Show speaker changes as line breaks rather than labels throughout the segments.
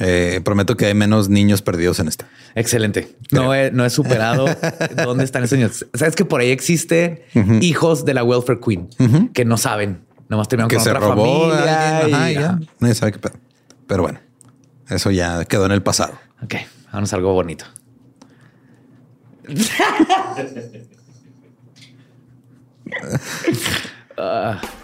Eh, prometo que hay menos niños perdidos en esta.
Excelente. No he, no he superado dónde están esos niños. Sabes que por ahí existe hijos de la welfare queen que no saben. Nomás terminaron
que
con
se
otra
robó
familia.
alguien. Ajá,
y-
ya. Nadie sabe qué pedo. Pero bueno, eso ya quedó en el pasado.
Ok, vamos a algo bonito.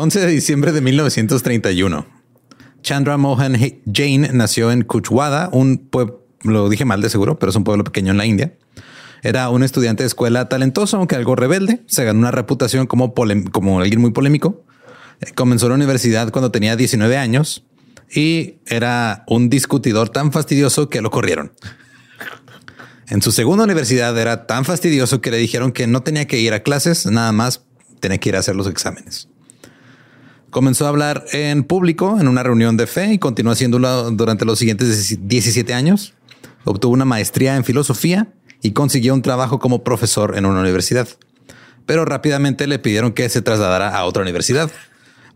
11 de diciembre de 1931. Chandra Mohan Jain nació en Kuchwada, un pueblo, lo dije mal de seguro, pero es un pueblo pequeño en la India. Era un estudiante de escuela talentoso, aunque algo rebelde. Se ganó una reputación como, como alguien muy polémico. Comenzó la universidad cuando tenía 19 años y era un discutidor tan fastidioso que lo corrieron. En su segunda universidad era tan fastidioso que le dijeron que no tenía que ir a clases, nada más tenía que ir a hacer los exámenes. Comenzó a hablar en público en una reunión de fe y continuó haciéndolo durante los siguientes 17 años. Obtuvo una maestría en filosofía y consiguió un trabajo como profesor en una universidad. Pero rápidamente le pidieron que se trasladara a otra universidad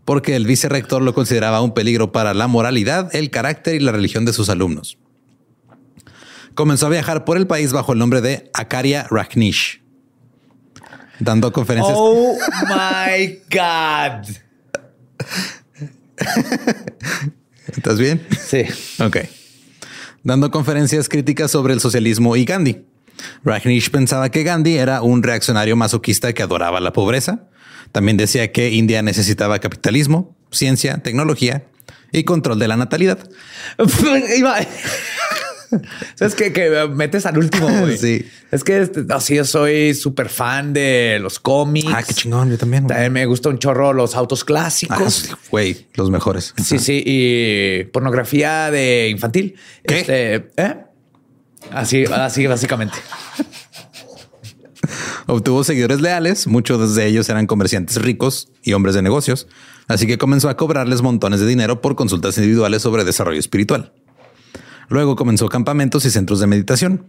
porque el vicerrector lo consideraba un peligro para la moralidad, el carácter y la religión de sus alumnos. comenzó a viajar por el país bajo el nombre de Akaria Rajneesh, dando conferencias.
Oh my God.
¿Estás bien?
Sí.
Ok. Dando conferencias críticas sobre el socialismo y Gandhi. Rajneesh pensaba que Gandhi era un reaccionario masoquista que adoraba la pobreza. También decía que India necesitaba capitalismo, ciencia, tecnología y control de la natalidad.
¿Sabes qué? Que metes al último, güey.
Sí.
Es que este, así yo soy súper fan de los cómics.
Ah, qué chingón. Yo también. güey.
También me gusta un chorro los autos
Ah,
clásicos.
sí, Güey, los mejores.
Sí, sí. Y pornografía de infantil.
¿Qué?
Este, ¿eh? Así, así básicamente.
Obtuvo seguidores leales, muchos de ellos eran comerciantes ricos y hombres de negocios, así que comenzó a cobrarles montones de dinero por consultas individuales sobre desarrollo espiritual. Luego comenzó campamentos y centros de meditación.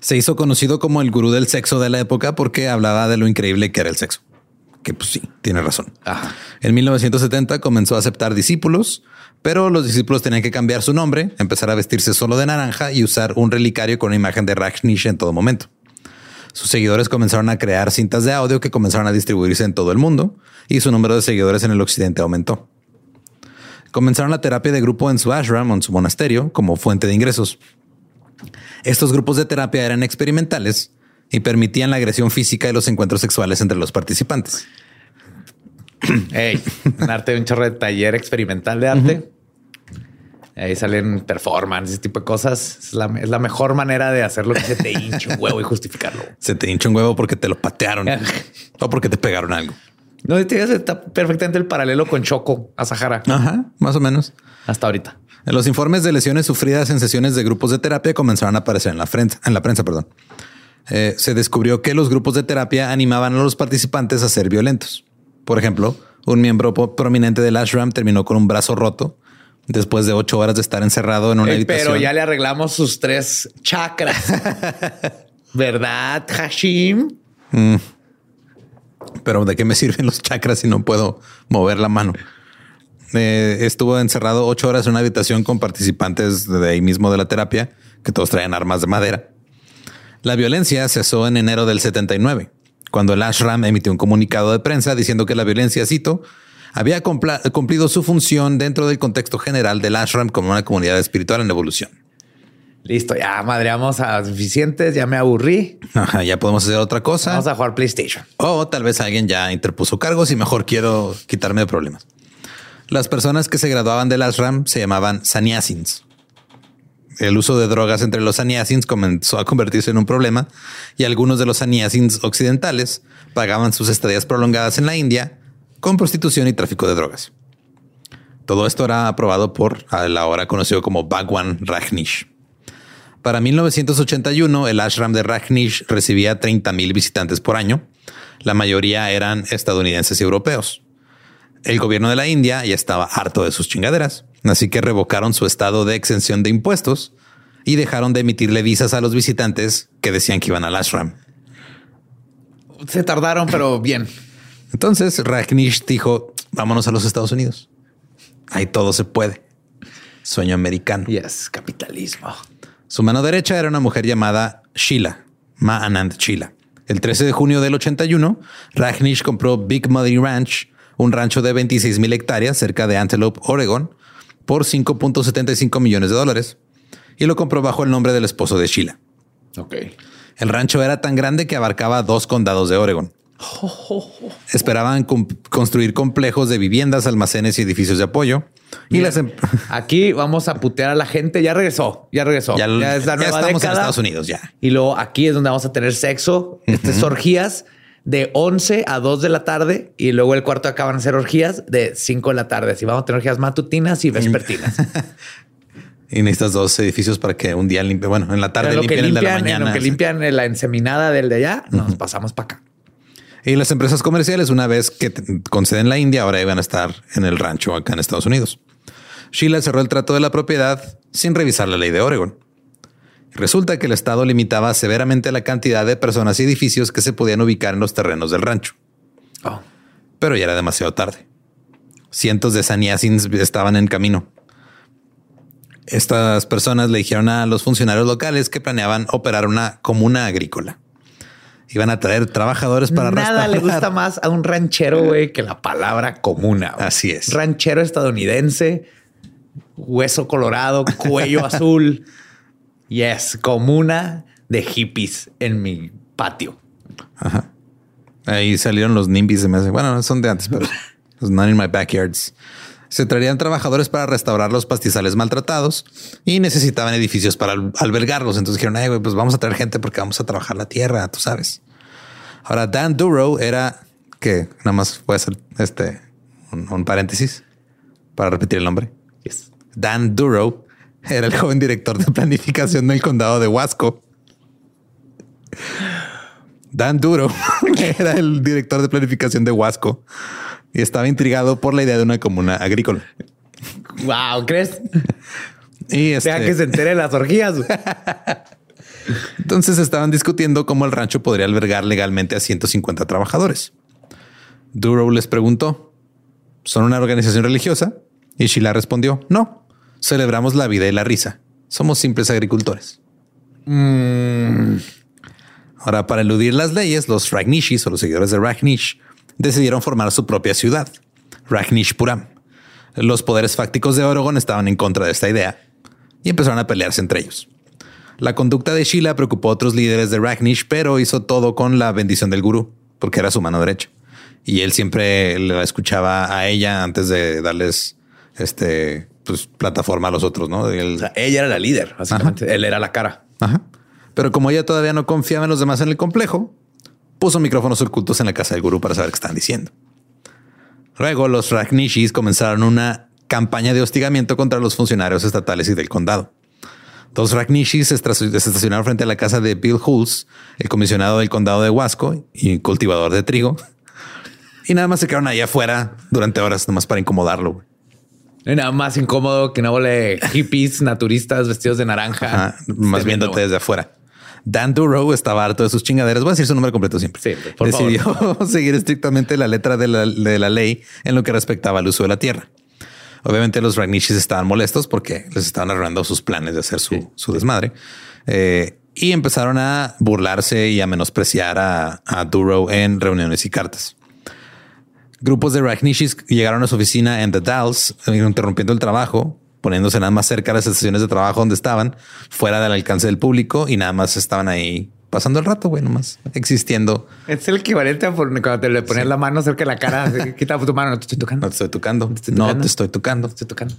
Se hizo conocido como el gurú del sexo de la época porque hablaba de lo increíble que era el sexo. Que pues sí, tiene razón.
Ajá.
En 1970 comenzó a aceptar discípulos, pero los discípulos tenían que cambiar su nombre, empezar a vestirse solo de naranja y usar un relicario con una imagen de Rajneesh en todo momento. Sus seguidores comenzaron a crear cintas de audio que comenzaron a distribuirse en todo el mundo y su número de seguidores en el occidente aumentó. Comenzaron la terapia de grupo en su ashram o en su monasterio como fuente de ingresos. Estos grupos de terapia eran experimentales y permitían la agresión física y los encuentros sexuales entre los participantes.
Hey, en arte, un chorro de taller experimental de arte. Ahí salen performance, ese tipo de cosas. Es la, es la mejor manera de hacer lo que se te hincha un huevo y justificarlo.
Se te hincha un huevo porque te lo patearon o porque te pegaron algo.
No, este está perfectamente el paralelo con Choco a Sahara
Ajá, más o menos.
hasta ahorita.
En los informes de lesiones sufridas en sesiones de grupos de terapia comenzaron a aparecer en la prensa. En la prensa perdón. Eh, se descubrió que los grupos de terapia animaban a los participantes a ser violentos. Por ejemplo, un miembro prominente del ashram terminó con un brazo roto después de ocho horas de estar encerrado en una
Eh,
habitación.
pero ya le arreglamos sus tres chakras. ¿Verdad, Hashim?
Pero ¿de qué me sirven los chakras si no puedo mover la mano? Eh, estuvo encerrado ocho horas en una habitación con participantes de ahí mismo de la terapia, que todos traían armas de madera. La violencia cesó en enero del 79, cuando el ashram emitió un comunicado de prensa diciendo que la violencia, cito, había cumplido su función dentro del contexto general del ashram como una comunidad espiritual en evolución.
Listo, ya madreamos a suficientes, ya me aburrí.
Ajá, ya podemos hacer otra cosa.
Vamos a jugar PlayStation.
O tal vez alguien ya interpuso cargos y mejor quiero quitarme de problemas. Las personas que se graduaban del ashram se llamaban sannyasins. El uso de drogas entre los sannyasins comenzó a convertirse en un problema y algunos de los sannyasins occidentales pagaban sus estadías prolongadas en la India con prostitución y tráfico de drogas. Todo esto era aprobado por el ahora conocido como Bhagwan Rajneesh. Para 1981, el ashram de Rajneesh recibía 30 mil visitantes por año. La mayoría eran estadounidenses y europeos. El gobierno de la India ya estaba harto de sus chingaderas, así que revocaron su estado de exención de impuestos y dejaron de emitirle visas a los visitantes que decían que iban al ashram.
Se tardaron, pero bien.
Entonces Rajneesh dijo, vámonos a los Estados Unidos. Ahí todo se puede. Sueño americano.
Yes, capitalismo.
Su mano derecha era una mujer llamada Sheila, Ma Anand Sheila. El 13 de junio del 81, Rajneesh compró Big Muddy Ranch, un rancho de 26 mil hectáreas cerca de Antelope, Oregon, por 5.75 millones de dólares y lo compró bajo el nombre del esposo de Sheila.
Ok.
El rancho era tan grande que abarcaba dos condados de Oregon. Esperaban construir complejos de viviendas, almacenes y edificios de apoyo. Y las em-
Aquí vamos a putear a la gente. Ya regresó, ya regresó.
ya,
Ya, es la
ya estamos en
década.
Estados Unidos ya.
Y luego aquí es donde vamos a tener sexo, estas orgías de 11 a 2 de la tarde y luego el cuarto acaban a ser orgías de 5 de la tarde. Así vamos a tener orgías matutinas y vespertinas.
Y necesitas dos edificios para que un día limpie. Bueno, en la tarde
En
limpien el de la
limpian, en
mañana.
lo que limpian la enseminada del de allá, nos pasamos para acá.
Y las empresas comerciales, una vez que conceden la India, ahora iban a estar en el rancho acá en Estados Unidos. Sheila cerró el trato de la propiedad sin revisar la ley de Oregon. Resulta que el estado limitaba severamente la cantidad de personas y edificios que se podían ubicar en los terrenos del rancho.
Oh.
Pero ya era demasiado tarde. Cientos de sannyasins estaban en camino. Estas personas le dijeron a los funcionarios locales que planeaban operar una comuna agrícola. Iban a traer trabajadores para
Nada le gusta más a un ranchero, güey, que la palabra comuna.
Así es.
Ranchero estadounidense, hueso colorado, cuello azul. Yes, comuna de hippies en mi patio.
Ahí salieron los NIMBYs. Me hace. Bueno, son de antes, pero los not in my backyards. Se traerían trabajadores para restaurar los pastizales maltratados y necesitaban edificios para al- albergarlos. Entonces dijeron, ay, pues vamos a traer gente porque vamos a trabajar la tierra, tú sabes. Ahora, Dan Duro era que nada más voy a hacer este un, un paréntesis para repetir el nombre.
Yes.
Dan Duro era el joven director de planificación del condado de Huasco. Dan Duro era el director de planificación de Huasco y estaba intrigado por la idea de una comuna agrícola.
Wow, ¿crees?
Y este,
Deja que se entere las orgías.
entonces estaban discutiendo cómo el rancho podría albergar legalmente a 150 trabajadores. Duro les preguntó, ¿son una organización religiosa? Y Sheila respondió, no, celebramos la vida y la risa. Somos simples agricultores. Ahora, para eludir las leyes, los Ragnishis o los seguidores de Ragnish decidieron formar su propia ciudad, Ragnishpuram. Los poderes fácticos de Oregon estaban en contra de esta idea y empezaron a pelearse entre ellos. La conducta de Sheila preocupó a otros líderes de Ragnish, pero hizo todo con la bendición del gurú, porque era su mano derecha. Y él siempre la escuchaba a ella antes de darles este pues, plataforma a los otros, ¿no? Él-
O sea, ella era la líder, básicamente. Él era la cara.
Ajá. Pero como ella todavía no confiaba en los demás en el complejo, puso micrófonos ocultos en la casa del gurú para saber qué estaban diciendo. Luego los Ragnishis comenzaron una campaña de hostigamiento contra los funcionarios estatales y del condado. Dos Ragnishis se estacionaron frente a la casa de Bill Hulse, el comisionado del condado de Huasco y cultivador de trigo. Y nada más se quedaron ahí afuera durante horas, nomás para incomodarlo.
No hay nada más incómodo que de hippies naturistas vestidos de naranja.
Ajá, más viéndote
no.
desde afuera. Dan Duro estaba harto de sus chingaderas. Voy a decir su nombre completo siempre.
Sí, por
Decidió seguir estrictamente la letra de la, de la ley en lo que respectaba al uso de la tierra. Obviamente los Ragnishis estaban molestos porque les estaban arruinando sus planes de hacer su, su desmadre. Eh, y empezaron a burlarse y a menospreciar a, a Duro en reuniones y cartas. Grupos de Ragnishis llegaron a su oficina en The Dalles, interrumpiendo el trabajo, poniéndose nada más cerca de las estaciones de trabajo donde estaban, fuera del alcance del público y nada más estaban ahí pasando el rato, güey, nomás existiendo.
Es el equivalente a por- cuando te le ponías la mano cerca de la cara. Quita tu mano, no te estoy tocando.
No te estoy tocando.
estoy
No te estoy tocando.
Te estoy tocando.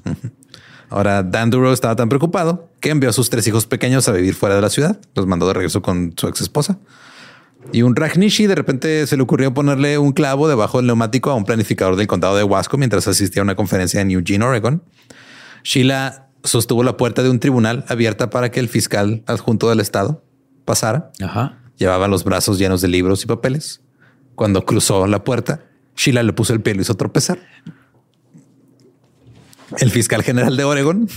Ahora, Dan Duro estaba tan preocupado que envió a sus tres hijos pequeños a vivir fuera de la ciudad. Los mandó de regreso con su ex esposa. Y un Ragnishi de repente se le ocurrió ponerle un clavo debajo del neumático a un planificador del condado de Huasco mientras asistía a una conferencia en Eugene, Oregon. Sheila sostuvo la puerta de un tribunal abierta para que el fiscal adjunto del estado pasara.
Ajá.
Llevaba los brazos llenos de libros y papeles. Cuando cruzó la puerta, Sheila le puso el pie y lo hizo tropezar. El fiscal general de Oregon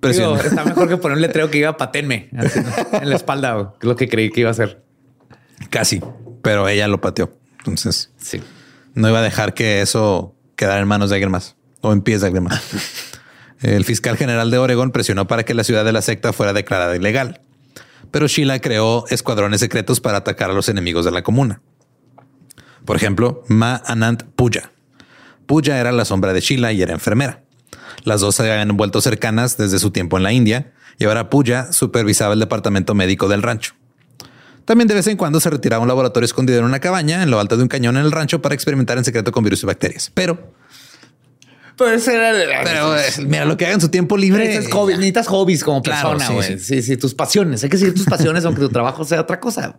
presionó.
Digo, está mejor que poner un letrero que iba patenme así, ¿no? en la espalda, que es lo que creí que iba a hacer.
Casi, pero ella lo pateó. Entonces
Sí.
no iba a dejar que eso quedara en manos de alguien más o en pies de alguien más. El fiscal general de Oregon presionó para que la ciudad de la secta fuera declarada ilegal, pero Sheila creó escuadrones secretos para atacar a los enemigos de la comuna. Por ejemplo, Ma Anant Puya. Puya era la sombra de Sheila y era enfermera. Las dos se habían vuelto cercanas desde su tiempo en la India y ahora Puya supervisaba el departamento médico del rancho. También de vez en cuando se retiraba a un laboratorio escondido en una cabaña en lo alto de un cañón en el rancho para experimentar en secreto con virus y bacterias. Pero,
Pero ese era el-
pero eh, mira lo que haga en su tiempo libre.
Necesitas hobbies, necesitas hobbies como
Claro,
persona, güey.
sí.
Sí, sí, tus pasiones. Hay que seguir tus pasiones, aunque tu trabajo sea otra cosa.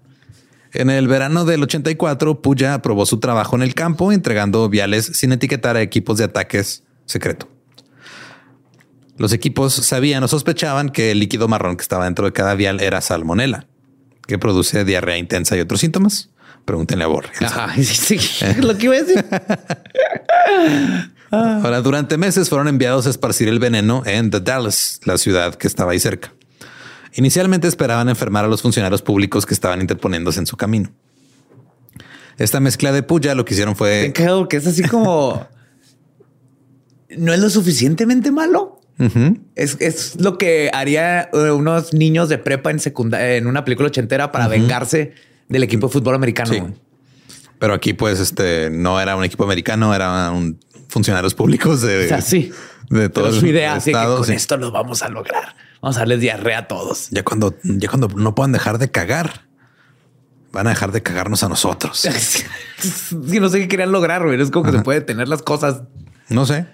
En el verano del 84, Puya aprobó su trabajo en el campo, entregando viales sin etiquetar a equipos de ataques secreto. Los equipos sabían o sospechaban que el líquido marrón que estaba dentro de cada vial era salmonela, que produce diarrea intensa y otros síntomas. Pregúntenle a Borre.
Ajá, sí, sí. Lo que iba a decir.
Ahora, durante meses fueron enviados a esparcir el veneno en The Dallas, la ciudad que estaba ahí cerca. Inicialmente esperaban enfermar a los funcionarios públicos que estaban interponiéndose en su camino. Esta mezcla de puya lo que hicieron fue
Creo que es así como no es lo suficientemente malo. es, es lo que haría eh, unos niños de prepa en secundaria, en una película ochentera para vengarse del equipo de fútbol americano.
Sí. Pero aquí, pues, este no era un equipo americano, eran un funcionarios públicos de,
O sea, sí.
de todo
Pero
el
su idea, así que
estado.
con
sí.
esto lo vamos a lograr. Vamos a darles diarrea a todos.
Ya cuando, ya cuando no puedan dejar de cagar, van a dejar de cagarnos a nosotros.
Sí, no sé qué querían lograr, güey. Es como que se puede tener las cosas.
No sé.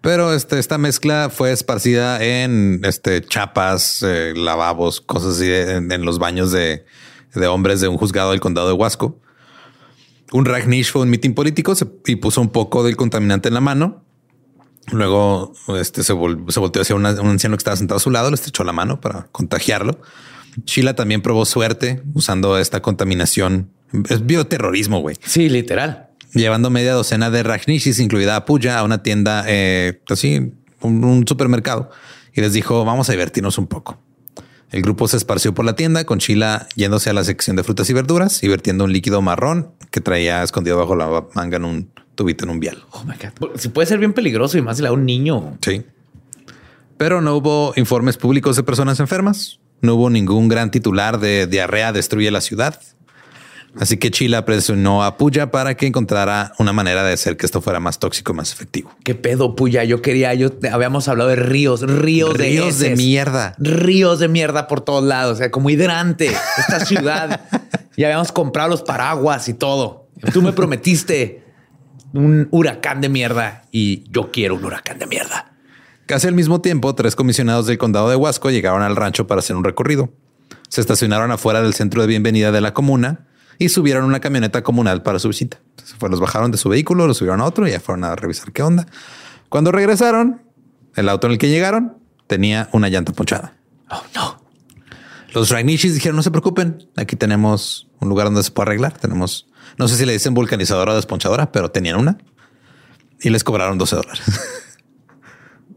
Pero este, esta mezcla fue esparcida en este, chapas, eh, lavabos, cosas así en, en los baños de, de hombres de un juzgado del condado de Huasco. Un Ragnish fue un mitin político se- y puso un poco del contaminante en la mano. Luego este, se, vol- se volteó hacia una- un anciano que estaba sentado a su lado, le estrechó la mano para contagiarlo. Sheila también probó suerte usando esta contaminación. Es bioterrorismo, güey
Sí, literal.
llevando media docena de Ragnishis, incluida a Puya, a una tienda, eh, así, un, un supermercado, y les dijo, vamos a divertirnos un poco. El grupo se esparció por la tienda con Sheila yéndose a la sección de frutas y verduras y vertiendo un líquido marrón que traía escondido bajo la manga en un tubito en un vial.
Oh my God. Si puede ser bien peligroso y más si le da un niño.
Sí. Pero no hubo informes públicos de personas enfermas. No hubo ningún gran titular de diarrea destruye la ciudad. Así que Chila presionó a Puya para que encontrara una manera de hacer que esto fuera más tóxico y más efectivo.
Qué pedo, puya. Yo quería, yo habíamos hablado de ríos, ríos, de
Ríos de mierda.
ríos de mierda por todos lados. O sea, como hidrante esta ciudad. ya habíamos comprado los paraguas y todo. Tú me prometiste un huracán de mierda y yo quiero un huracán de mierda.
Casi al mismo tiempo, tres comisionados del condado de Huasco llegaron al rancho para hacer un recorrido. Se estacionaron afuera del centro de bienvenida de la comuna y subieron una camioneta comunal para su visita. Entonces, los bajaron de su vehículo, los subieron a otro y ya fueron a revisar qué onda. Cuando regresaron, el auto en el que llegaron tenía una llanta ponchada.
Oh, no.
Los Ragnishis dijeron, no se preocupen, aquí tenemos un lugar donde se puede arreglar. Tenemos, no sé si le dicen vulcanizadora o desponchadora, pero tenían una. Y les cobraron 12 dólares.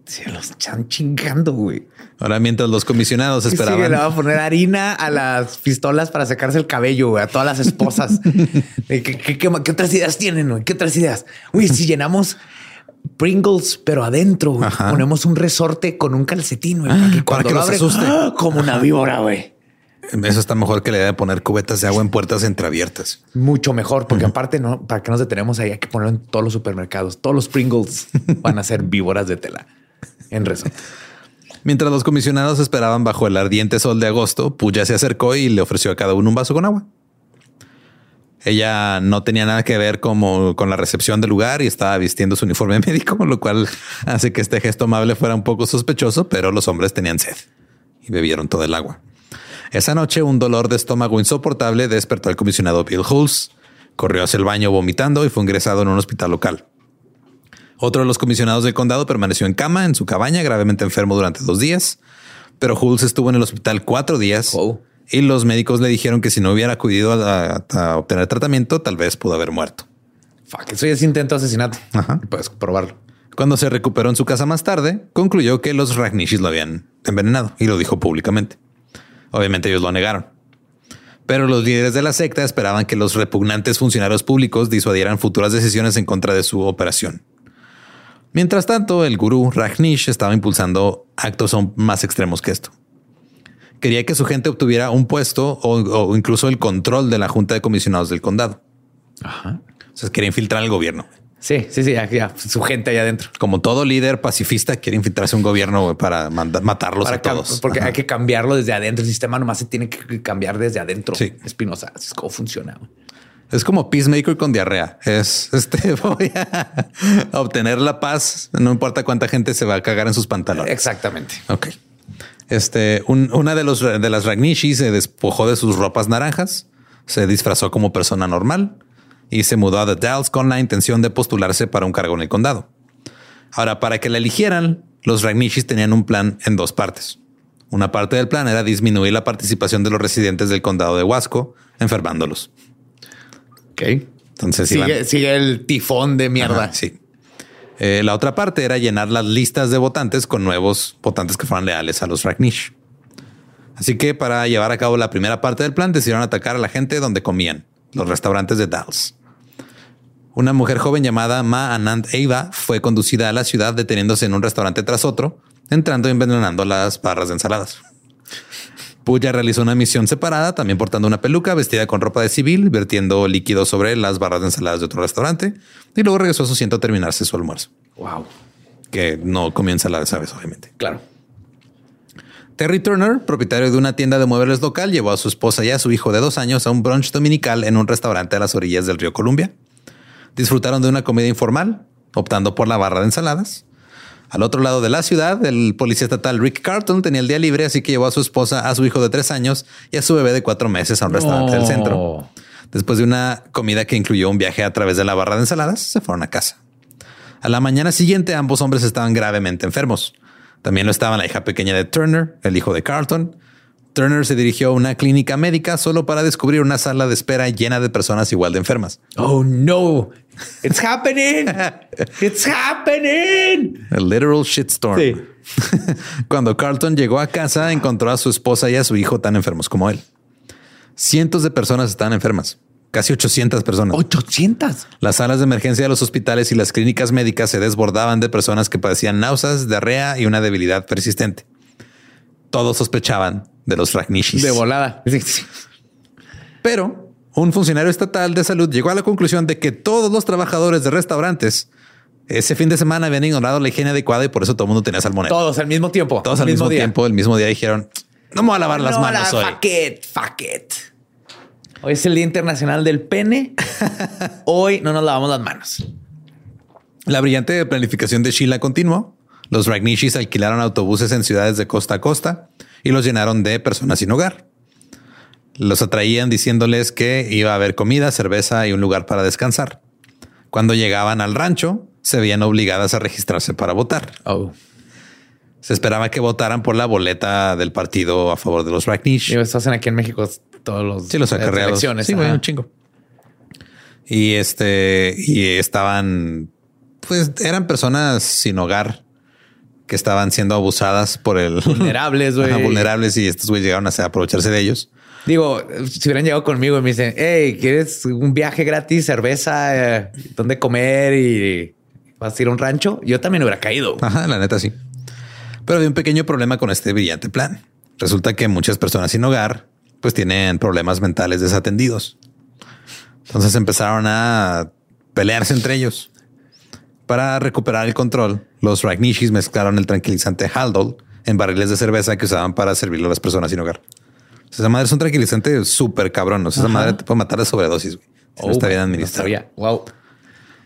Se los están chingando, güey.
Ahora, mientras los comisionados
Sí, le
esperaban...
va a poner harina a las pistolas para secarse el cabello, güey, a todas las esposas. ¿Qué, qué, qué- qué otras ideas tienen? güey? ¿Qué otras ideas? Uy, si llenamos Pringles, pero adentro güey, ponemos un resorte con un calcetín, güey, para que
para
cuando
que
lo
los
abres,
asuste.
¡ah! como una víbora, güey.
Eso está mejor que la idea de poner cubetas de agua en puertas entreabiertas.
Mucho mejor, porque aparte, no, para que nos detenemos ahí, hay que ponerlo en todos los supermercados. Todos los Pringles van a ser víboras de tela en resorte.
Mientras los comisionados esperaban bajo el ardiente sol de agosto, Puya se acercó y le ofreció a cada uno un vaso con agua. Ella no tenía nada que ver como con la recepción del lugar y estaba vistiendo su uniforme médico, lo cual hace que este gesto amable fuera un poco sospechoso, pero los hombres tenían sed y bebieron todo el agua. Esa noche, un dolor de estómago insoportable despertó al comisionado Bill Hulse. Corrió hacia el baño vomitando y fue ingresado en un hospital local. Otro de los comisionados del condado permaneció en cama en su cabaña, gravemente enfermo durante dos días, pero Hulse estuvo en el hospital cuatro días
Oh.
y los médicos le dijeron que si no hubiera acudido a, a obtener tratamiento, tal vez pudo haber muerto.
Fuck, eso ya es intento de asesinato.
Ajá.
Puedes probarlo.
Cuando se recuperó en su casa más tarde, concluyó que los Ragnishis lo habían envenenado y lo dijo públicamente. Obviamente ellos lo negaron. Pero los líderes de la secta esperaban que los repugnantes funcionarios públicos disuadieran futuras decisiones en contra de su operación. Mientras tanto, el gurú Rajnish estaba impulsando actos aún más extremos que esto. Quería que su gente obtuviera un puesto o, o incluso el control de la junta de comisionados del condado.
Ajá.
O sea, quería infiltrar al gobierno.
Sí, sí, sí, ya, ya, su gente allá adentro.
Como todo líder pacifista quiere infiltrarse un gobierno para matarlos
Para
a todos.
Porque
Ajá.
hay que cambiarlo desde adentro. El sistema nomás se tiene que cambiar desde adentro.
Sí.
Espinosa, así es como funciona.
Es como Peacemaker con diarrea. Es este voy a obtener la paz. No importa cuánta gente se va a cagar en sus pantalones.
Exactamente.
Ok. Este, un- una de, los, de las Ragnishi se despojó de sus ropas naranjas, se disfrazó como persona normal y se mudó a The Dalles con la intención de postularse para un cargo en el condado. Ahora, para que la eligieran, los Ragnishis tenían un plan en dos partes. Una parte del plan era disminuir la participación de los residentes del condado de Huasco, enfermándolos.
Ok.
Entonces iban-
Sigue, sigue el tifón de mierda.
Ajá, sí. Eh, la otra parte era llenar las listas de votantes con nuevos votantes que fueran leales a los Ragnish. Así que para llevar a cabo la primera parte del plan decidieron atacar a la gente donde comían, los restaurantes de Dallas. Una mujer joven llamada Ma Anand Eva fue conducida a la ciudad deteniéndose en un restaurante tras otro, entrando y envenenando las barras de ensaladas. Puya realizó una misión separada, también portando una peluca, vestida con ropa de civil, vertiendo líquido sobre las barras de ensaladas de otro restaurante, y luego regresó a su asiento a terminarse su almuerzo.
Wow.
Que no comienza la de sabes, obviamente.
Claro.
Terry Turner, propietario de una tienda de muebles local, llevó a su esposa y a su hijo de dos años a un brunch dominical en un restaurante a las orillas del río Columbia. Disfrutaron de una comida informal, optando por la barra de ensaladas. Al otro lado de la ciudad, el policía estatal Rick Carton tenía el día libre, así que llevó a su esposa, a su hijo de tres años y a su bebé de cuatro meses a un restaurante del centro. Después de una comida que incluyó un viaje a través de la barra de ensaladas, se fueron a casa. A la mañana siguiente, ambos hombres estaban gravemente enfermos. También lo estaba la hija pequeña de Turner, el hijo de Carlton. Turner se dirigió a una clínica médica solo para descubrir una sala de espera llena de personas igual de enfermas.
Oh no, it's happening. It's happening.
A literal shitstorm.
Sí.
Cuando Carlton llegó a casa, encontró a su esposa y a su hijo tan enfermos como él. Cientos de personas estaban enfermas, casi 800 personas.
800.
Las salas de emergencia de los hospitales y las clínicas médicas se desbordaban de personas que padecían náuseas, diarrea y una debilidad persistente. Todos sospechaban de los Ragnishis.
De volada.
Pero un funcionario estatal de salud llegó a la conclusión de que todos los trabajadores de restaurantes ese fin de semana habían ignorado la higiene adecuada y por eso todo el mundo tenía salmonella.
Todos al mismo tiempo.
Todos al mismo, tiempo, el mismo día dijeron, no me voy a lavar las
No,
manos
la-
hoy.
Fuck it, fuck it. Hoy es el Día Internacional del Pene. Hoy no nos lavamos las manos.
La brillante planificación de Sheila continuó. Los Ragnishis alquilaron autobuses en ciudades de costa a costa y los llenaron de personas sin hogar. Los atraían diciéndoles que iba a haber comida, cerveza y un lugar para descansar. Cuando llegaban al rancho, se veían obligadas a registrarse para votar.
Oh.
Se esperaba que votaran por la boleta del partido a favor de los.
Digo, esto hacen aquí en México todos los
Sí, los acarreados.
elecciones.
Sí,
ajá.
un chingo. Y este, y estaban, pues eran personas sin hogar que estaban siendo abusadas por el
Vulnerables, güey.
Vulnerables y estos güeyes llegaron a aprovecharse de ellos.
Digo, si hubieran llegado conmigo y me dicen, hey, ¿quieres un viaje gratis, cerveza, eh, dónde comer y vas a ir a un rancho? Yo también hubiera caído.
Ajá, la neta sí. Pero había un pequeño problema con este brillante plan. Resulta que muchas personas sin hogar pues tienen problemas mentales desatendidos. Entonces empezaron a pelearse entre ellos. Para recuperar el control, los Ragnishis mezclaron el tranquilizante Haldol en barriles de cerveza que usaban para servirlo a las personas sin hogar. O sea, esa madre es un tranquilizante súper cabrón. O sea, esa madre te puede matar de sobredosis. güey, si no está bien administrado.
Wow.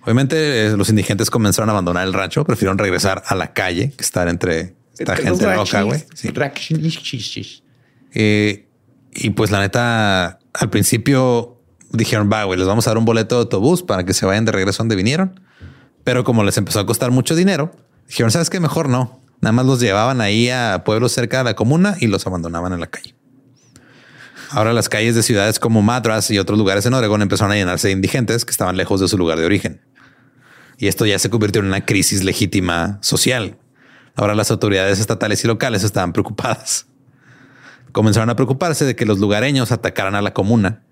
Obviamente eh, los indigentes comenzaron a abandonar el rancho, prefirieron regresar a la calle que estar entre esta gente loca, güey. Sí. Eh, y pues la neta, al principio dijeron, va, güey, les vamos a dar un boleto de autobús para que se vayan de regreso donde vinieron. Pero como les empezó a costar mucho dinero, dijeron, ¿sabes qué? Mejor no. Nada más los llevaban ahí a pueblos cerca de la comuna y los abandonaban en la calle. Ahora las calles de ciudades como Madras y otros lugares en Oregón empezaron a llenarse de indigentes que estaban lejos de su lugar de origen. Y esto ya se convirtió en una crisis legítima social. Ahora las autoridades estatales y locales estaban preocupadas. Comenzaron a preocuparse de que los lugareños atacaran a la comuna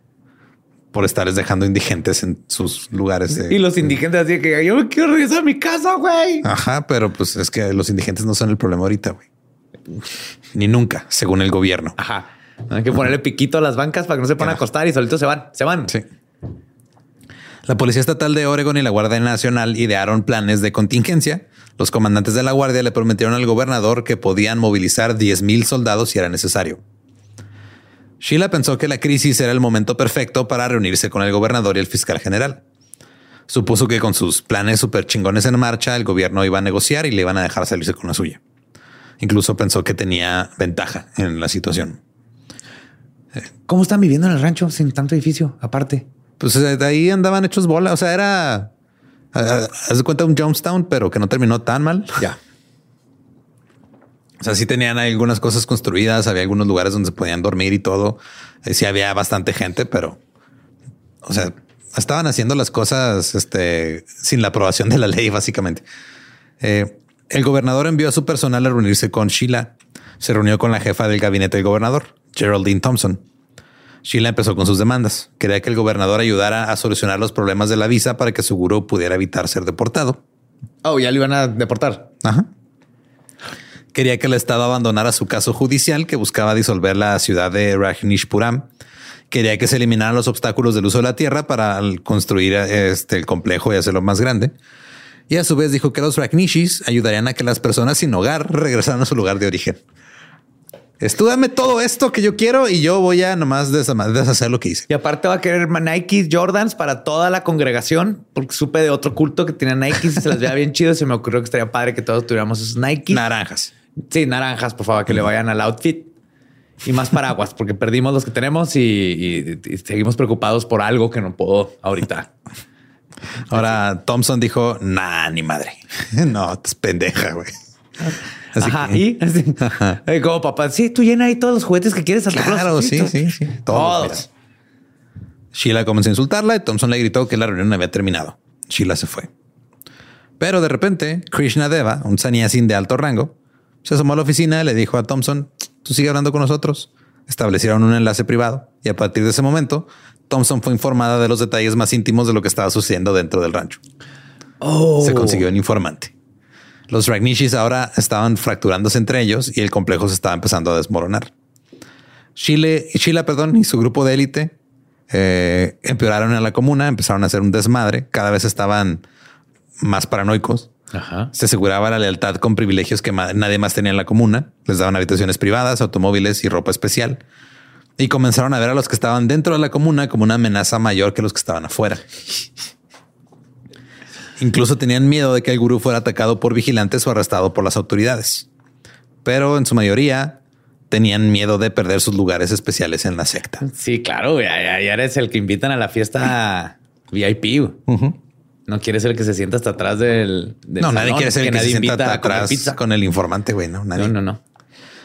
por estarles dejando indigentes en sus lugares. De...
Y los indigentes así que yo me quiero regresar a mi casa, güey.
Ajá, pero pues es que los indigentes no son el problema ahorita, güey. Ni nunca, según el gobierno.
Ajá. Hay que ponerle piquito a las bancas para que no se
Ajá.
acostar y solitos se van. Se van.
Sí. La Policía Estatal de Oregon y la Guardia Nacional idearon planes de contingencia. Los comandantes de la Guardia le prometieron al gobernador que podían movilizar 10 mil soldados si era necesario. Sheila pensó que la crisis era el momento perfecto para reunirse con el gobernador y el fiscal general. Supuso que con sus planes súper chingones en marcha, el gobierno iba a negociar y le iban a dejar salirse con la suya. Incluso pensó que tenía ventaja en la situación.
¿Cómo están viviendo en el rancho sin tanto edificio aparte?
Pues eh, de ahí andaban hechos bola. O sea, era. ah, Haz de cuenta un Jonestown, pero que no terminó tan mal.
Ya.
O sea, sí tenían algunas cosas construidas, había algunos lugares donde se podían dormir y todo. Eh, sí había bastante gente, pero, o sea, estaban haciendo las cosas este, sin la aprobación de la ley, básicamente. Eh, el gobernador envió a su personal a reunirse con Sheila. Se reunió con la jefa del gabinete del gobernador, Geraldine Thompson. Sheila empezó con sus demandas. Quería que el gobernador ayudara a solucionar los problemas de la visa para que su gurú pudiera evitar ser deportado.
Oh, ya le iban a deportar.
Ajá. Quería que el Estado abandonara su caso judicial que buscaba disolver la ciudad de Rajnishpuram. Quería que se eliminaran los obstáculos del uso de la tierra para construir este, el complejo y hacerlo más grande. Y a su vez dijo que los Rajnishis ayudarían a que las personas sin hogar regresaran a su lugar de origen. Estúdame todo esto que yo quiero y yo voy a nomás deshacer lo que hice.
Y aparte va a querer Nike Jordans para toda la congregación, porque supe de otro culto que tenía Nike y se las veía bien chido. Se me ocurrió que estaría padre que todos tuviéramos esos Nike.
Naranjas.
Sí, naranjas, por favor, que le vayan al outfit. Y más paraguas, porque perdimos los que tenemos y, seguimos preocupados por algo que no puedo ahorita.
Ahora Thompson dijo, nah, ni madre. no, es pendeja, güey.
Ajá, y como papá, sí, tú llena ahí todos los juguetes que quieres.
Claro, sí, sí, sí. Todos. Sheila comenzó a insultarla y Thompson le gritó que la reunión había terminado. Sheila se fue. Pero de repente, Krishna Deva, un sannyasin de alto rango, se asomó a la oficina y le dijo a Thompson, tú sigue hablando con nosotros. Establecieron un enlace privado y a partir de ese momento, Thompson fue informada de los detalles más íntimos de lo que estaba sucediendo dentro del rancho. Se consiguió un informante. Los Ragnishis ahora estaban fracturándose entre ellos y el complejo se estaba empezando a desmoronar. Chile, Sheila perdón, y su grupo de élite eh, empeoraron en la comuna, empezaron a hacer un desmadre, cada vez estaban más paranoicos. Se aseguraba la lealtad con privilegios que nadie más tenía en la comuna. Les daban habitaciones privadas, automóviles y ropa especial. Y comenzaron a ver a los que estaban dentro de la comuna como una amenaza mayor que los que estaban afuera. Incluso tenían miedo de que el gurú fuera atacado por vigilantes o arrestado por las autoridades. Pero en su mayoría tenían miedo de perder sus lugares especiales en la secta.
Sí, claro, ya, eres el que invitan a la fiesta VIP. No quieres ser el que se sienta hasta atrás del.
no, nadie quiere ser el que, se sienta atrás con el informante, güey. No,
no, no, no.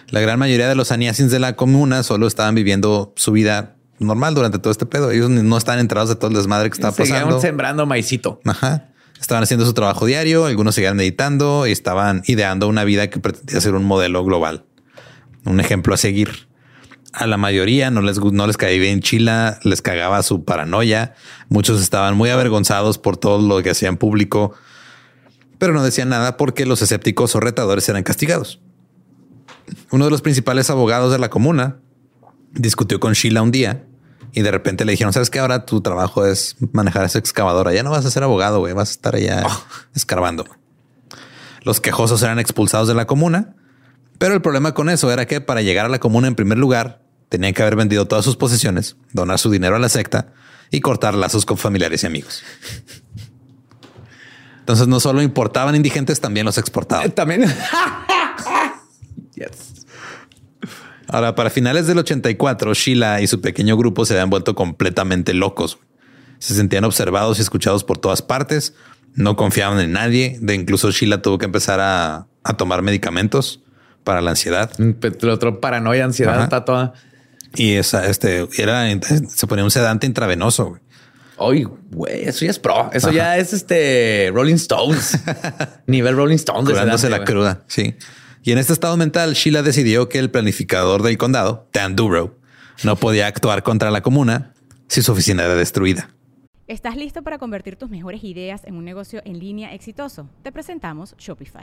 La gran mayoría de los saniasins de la comuna solo estaban viviendo su vida normal durante todo este pedo. Ellos no están enterados de todo el desmadre que estaba pasando.
sembrando maicito.
Ajá. Estaban haciendo su trabajo diario, algunos seguían meditando y estaban ideando una vida que pretendía ser un modelo global, un ejemplo a seguir. A la mayoría no les, no les caía bien Chila, les cagaba su paranoia. Muchos estaban muy avergonzados por todo lo que hacían público, pero no decían nada porque los escépticos o retadores eran castigados. Uno de los principales abogados de la comuna discutió con Sheila un día y de repente le dijeron, sabes que ahora tu trabajo es manejar esa excavadora. Ya no vas a ser abogado, güey. Vas a estar allá oh. escarbando. Los quejosos eran expulsados de la comuna, pero el problema con eso era que para llegar a la comuna en primer lugar tenían que haber vendido todas sus posesiones, donar su dinero a la secta y cortar lazos con familiares y amigos. Entonces no solo importaban indigentes, también los exportaban. Eh,
también.
Ahora, para finales del 84, Sheila y su pequeño grupo se habían vuelto completamente locos. Se sentían observados y escuchados por todas partes. No confiaban en nadie. De incluso Sheila tuvo que empezar a, tomar medicamentos para la ansiedad.
El otro paranoia, ansiedad, está toda.
Y esa, este, era, se ponía un sedante intravenoso.
Oye, güey, eso ya es pro. Eso ya es este Rolling Stones. Nivel Rolling Stones.
Curándose la cruda. Sí. Y en este estado mental, Sheila decidió que el planificador del condado, Dan Duro, no podía actuar contra la comuna si su oficina era destruida.
¿Estás listo para convertir tus mejores ideas en un negocio en línea exitoso? Te presentamos Shopify.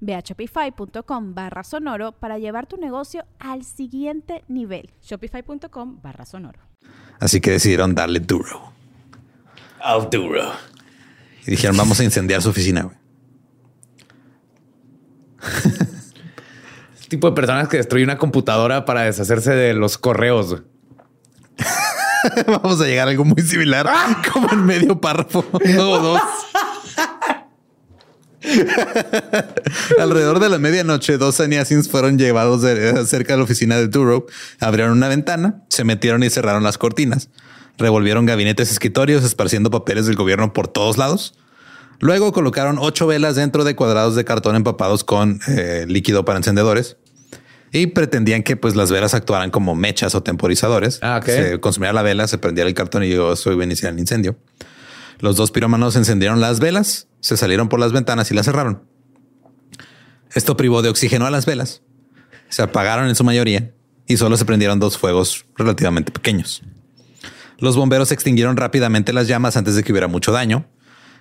Ve a shopify.com barra sonoro para llevar tu negocio al siguiente nivel. Shopify.com barra sonoro.
Así que decidieron darle duro.
Al duro.
Y dijeron, vamos a incendiar su oficina.
El tipo de personas que destruyen una computadora para deshacerse de los correos.
vamos a llegar a algo muy similar, como en medio párrafo o dos. Alrededor de la medianoche, dos sannyasin fueron llevados de- cerca de la oficina de Duro, abrieron una ventana, se metieron y cerraron las cortinas, revolvieron gabinetes y escritorios, esparciendo papeles del gobierno por todos lados. Luego colocaron ocho velas dentro de cuadrados de cartón empapados con eh, líquido para encendedores y pretendían que pues las velas actuaran como mechas o temporizadores.
Ah.
Se consumía la vela, se prendía el cartón y yo a iniciar el incendio. Los dos pirómanos encendieron las velas, se salieron por las ventanas y las cerraron. Esto privó de oxígeno a las velas. Se apagaron en su mayoría y solo se prendieron dos fuegos relativamente pequeños. Los bomberos extinguieron rápidamente las llamas antes de que hubiera mucho daño.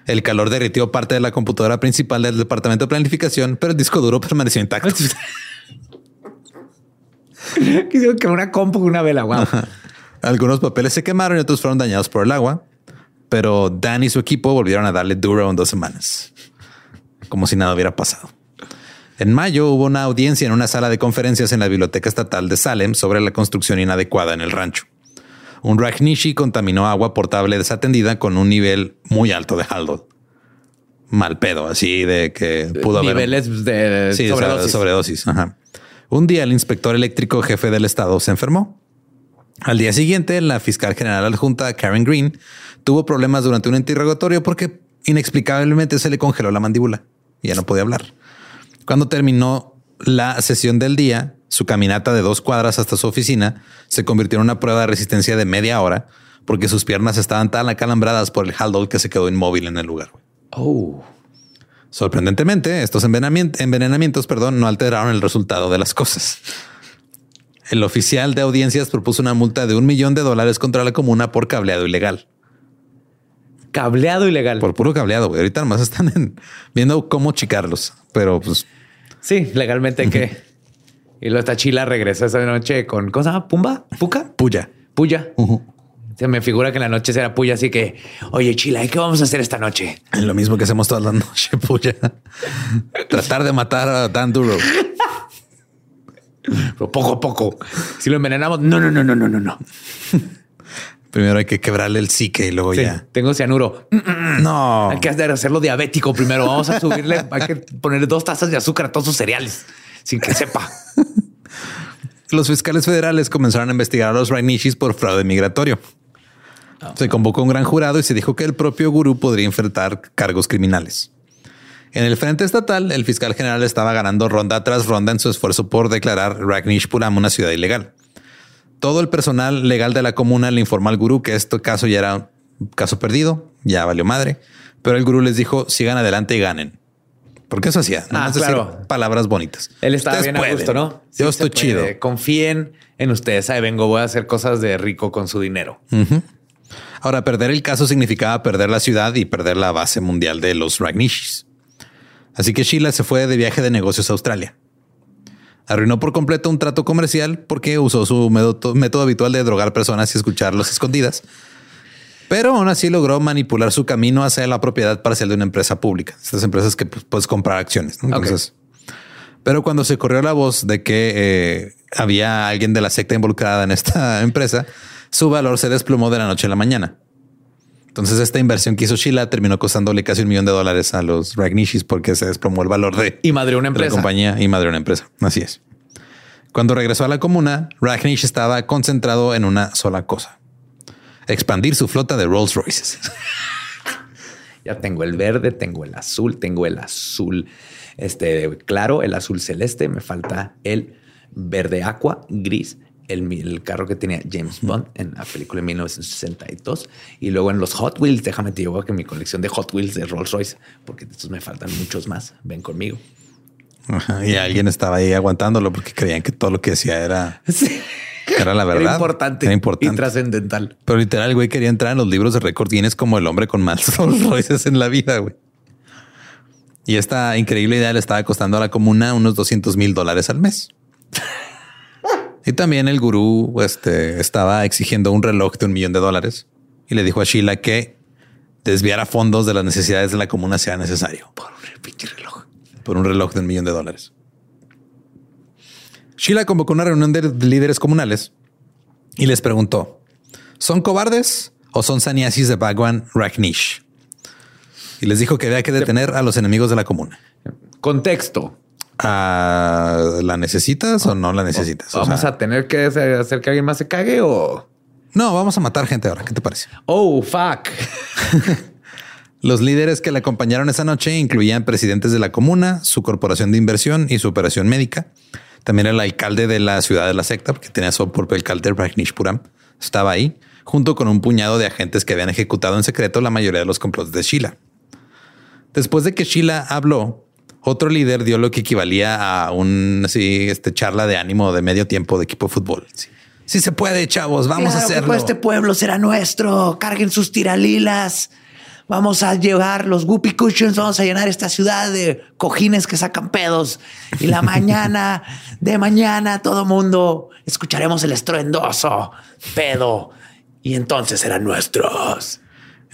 El calor derritió parte de la computadora principal del departamento de planificación, pero el disco duro permaneció intacto.
Quisieron que una compu con una vela. Wow.
Algunos papeles se quemaron y otros fueron dañados por el agua, pero Dan y su equipo volvieron a darle duro en dos semanas, como si nada hubiera pasado. En mayo hubo una audiencia en una sala de conferencias en la Biblioteca Estatal de Salem sobre la construcción inadecuada en el rancho. Un Rajnishi contaminó agua potable desatendida con un nivel muy alto de Haldol. Mal pedo, así de que pudo haber...
Niveles de
Sí, sobredosis.
sobredosis.
sobredosis. Ajá. Un día el inspector eléctrico jefe del estado se enfermó. Al día siguiente, la fiscal general adjunta Karen Green tuvo problemas durante un interrogatorio porque inexplicablemente se le congeló la mandíbula y ya no podía hablar. Cuando terminó la sesión del día, su caminata de dos cuadras hasta su oficina se convirtió en una prueba de resistencia de media hora porque sus piernas estaban tan acalambradas por el Haldol que se quedó inmóvil en el lugar.
Oh.
Sorprendentemente, estos envenenamien- envenenamientos perdón, no alteraron el resultado de las cosas. El oficial de audiencias propuso una multa de un millón de dólares contra la comuna por cableado ilegal.
Cableado ilegal.
Por puro cableado. güey. Ahorita nomás están en- viendo cómo chicarlos, pero pues
Sí, legalmente que. Y luego esta chila regresa esa noche con ¿cómo se llama? ¿Pumba? ¿Puca?
puya.
Puya. Se me figura que en la noche será puya, así que, oye, chila, ¿y qué vamos a hacer esta noche?
Lo mismo que hacemos todas las noches, puya. Tratar de matar a Dan Duro.
Pero poco a poco. Si lo envenenamos, no, no, no, no, no, no, no.
Primero hay que quebrarle el psique y luego
Sí,
ya.
tengo cianuro.
No.
Hay que hacer- hacerlo diabético primero. Vamos a subirle, hay que ponerle dos tazas de azúcar a todos sus cereales sin que sepa.
Los fiscales federales comenzaron a investigar a los Rainishis por fraude migratorio. Se convocó un gran jurado y se dijo que el propio gurú podría enfrentar cargos criminales. En el frente estatal, el fiscal general estaba ganando ronda tras ronda en su esfuerzo por declarar Ragnishpuram una ciudad ilegal. Todo el personal legal de la comuna le informó al gurú que este caso ya era un caso perdido, ya valió madre, pero el gurú les dijo sigan adelante y ganen. Porque eso hacía,
Ah,
decir
claro.
palabras bonitas.
Él estaba
Ustedes
bien a gusto, ¿no?
Yo
Sí
estoy chido.
Confíen en ustedes. Ahí vengo, voy a hacer cosas de rico con su dinero.
Ahora, perder el caso significaba perder la ciudad y perder la base mundial de los Ragnishis. Así que Sheila se fue de viaje de negocios a Australia. Arruinó por completo un trato comercial porque usó su método, método habitual de drogar personas y escucharlos escondidas. Pero aún así logró manipular su camino hacia la propiedad parcial de una empresa pública. Estas empresas que pues, puedes comprar acciones. Entonces, pero cuando se corrió la voz de que eh, había alguien de la secta involucrada en esta empresa, su valor se desplomó de la noche a la mañana. Entonces esta inversión que hizo Sheila terminó costándole casi un millón de dólares a los Ragnishis porque se desplomó el valor de,
Y madre una
de la
empresa.
compañía y madre una empresa. Así es. Cuando regresó a la comuna, Ragnish estaba concentrado en una sola cosa. Expandir su flota de Rolls Royces.
Ya tengo el verde, tengo el azul, tengo el azul este claro, el azul celeste. Me falta el verde aqua, gris, el, carro que tenía James Bond en la película de 1962. Y luego en los Hot Wheels, déjame te digo que mi colección de Hot Wheels de Rolls Royce, porque de estos me faltan muchos más. Ven conmigo.
Ajá, Y alguien estaba ahí aguantándolo porque creían que todo lo que decía era, era la verdad.
Era importante,
Era
y
importante.
trascendental.
Pero literal, el güey quería entrar en los libros de récord Guinness como el hombre con más Rolls Royces en la vida, güey. Y esta increíble idea le estaba costando a la comuna unos 200 mil dólares al mes. Y también el gurú este, estaba exigiendo un reloj de un millón de dólares y le dijo a Sheila que desviara fondos de las necesidades de la comuna sea necesario
Por pinche reloj.
por un reloj de un millón de dólares. Sheila convocó una reunión de líderes comunales y les preguntó: ¿son cobardes o son sannyasis de Bhagwan Rajneesh? y les dijo que había que detener a los enemigos de la comuna.
Contexto.
Ah, ¿La necesitas o no la necesitas? O
¿Vamos
sea,
a tener que hacer que alguien más se cague o...?
No, vamos a matar gente ahora. ¿Qué te parece?
Oh, fuck.
Los líderes que le acompañaron esa noche incluían presidentes de la comuna, su corporación de inversión y su operación médica. También el alcalde de la ciudad de la secta, porque tenía su propio alcalde, Rajnishpuram, estaba ahí, junto con un puñado de agentes que habían ejecutado en secreto la mayoría de los complots de Sheila. Después de que Sheila habló, otro líder dio lo que equivalía a un así, este charla de ánimo de medio tiempo de equipo de fútbol. Sí, Sí se puede, chavos, vamos a
que,
hacerlo.
pues, este pueblo será nuestro. Carguen sus tiralilas. Vamos a llevar los whoopee cushions. Vamos a llenar esta ciudad de cojines que sacan pedos. Y la mañana de mañana todo mundo escucharemos el estruendoso pedo. Y entonces serán nuestros.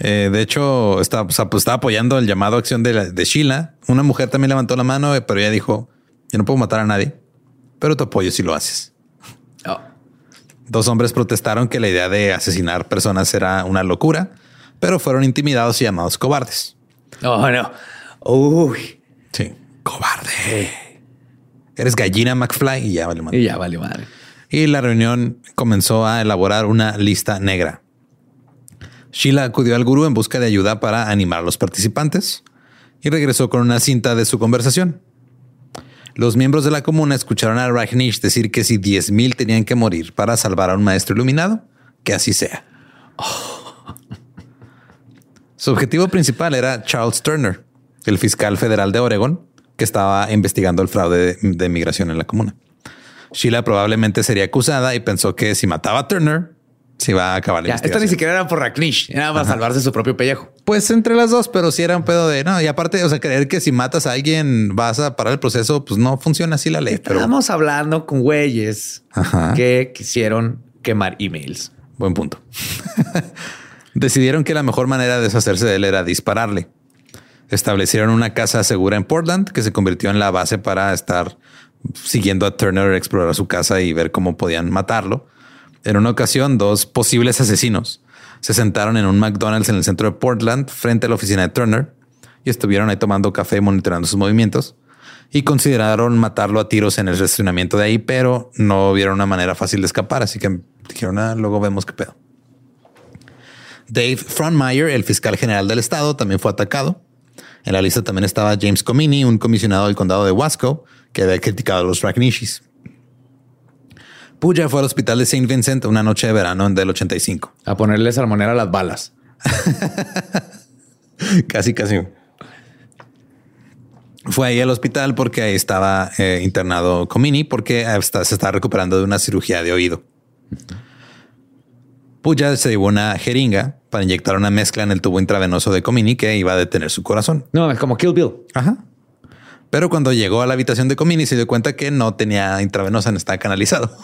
Eh, de hecho, estaba, o sea, pues, estaba apoyando el llamado a acción de, la- de Sheila. Una mujer también levantó la mano, eh, pero ella dijo: Yo no puedo matar a nadie, pero te apoyo si lo haces.
Oh.
Dos hombres protestaron que la idea de asesinar personas era una locura, pero fueron intimidados y llamados cobardes.
Oh, no. Uy.
Sí, cobarde. Eres gallina McFly y ya vale madre.
Y ya vale madre.
Y la reunión comenzó a elaborar una lista negra. Sheila acudió al gurú en busca de ayuda para animar a los participantes y regresó con una cinta de su conversación. Los miembros de la comuna escucharon a Rajnish decir que si 10.000 tenían que morir para salvar a un maestro iluminado, que así sea. Su objetivo principal era Charles Turner, el fiscal federal de Oregon, que estaba investigando el fraude de, de migración en la comuna. Sheila probablemente sería acusada y pensó que si mataba a Turner, se iba a acabar la
Ya, esto
investigación.
ni siquiera era por Raknish, era para salvarse su propio pellejo.
Pues entre las dos, pero si era un pedo de no. Y aparte, o sea, creer que si matas a alguien vas a parar el proceso, pues no funciona así la ley. Pero
Estábamos hablando con güeyes
Ajá.
que quisieron quemar emails.
buen punto. Decidieron que la mejor manera de deshacerse de él era dispararle. Establecieron una casa segura en Portland que se convirtió en la base para estar siguiendo a Turner, explorar su casa y ver cómo podían matarlo. En una ocasión, dos posibles asesinos se sentaron en un McDonald's en el centro de Portland frente a la oficina de Turner y estuvieron ahí tomando café monitoreando sus movimientos y consideraron matarlo a tiros en el estacionamiento de ahí, pero no vieron una manera fácil de escapar. Así que dijeron, ah, luego vemos qué pedo. Dave Frontmeyer, el fiscal general del estado, también fue atacado. En la lista también estaba James Comini, un comisionado del condado de Wasco, que había criticado a los Ragnishis. Puya fue al hospital de St. Vincent una noche de verano del 85.
A ponerle salmonera a las balas.
casi, casi. Fue ahí al hospital porque ahí estaba eh, internado Comini porque se estaba recuperando de una cirugía de oído. Puya se llevó una jeringa para inyectar una mezcla en el tubo intravenoso de Comini que iba a detener su corazón.
No, es como Kill Bill.
Ajá. Pero cuando llegó a la habitación de Comini se dio cuenta que no tenía intravenosa, no estaba canalizado.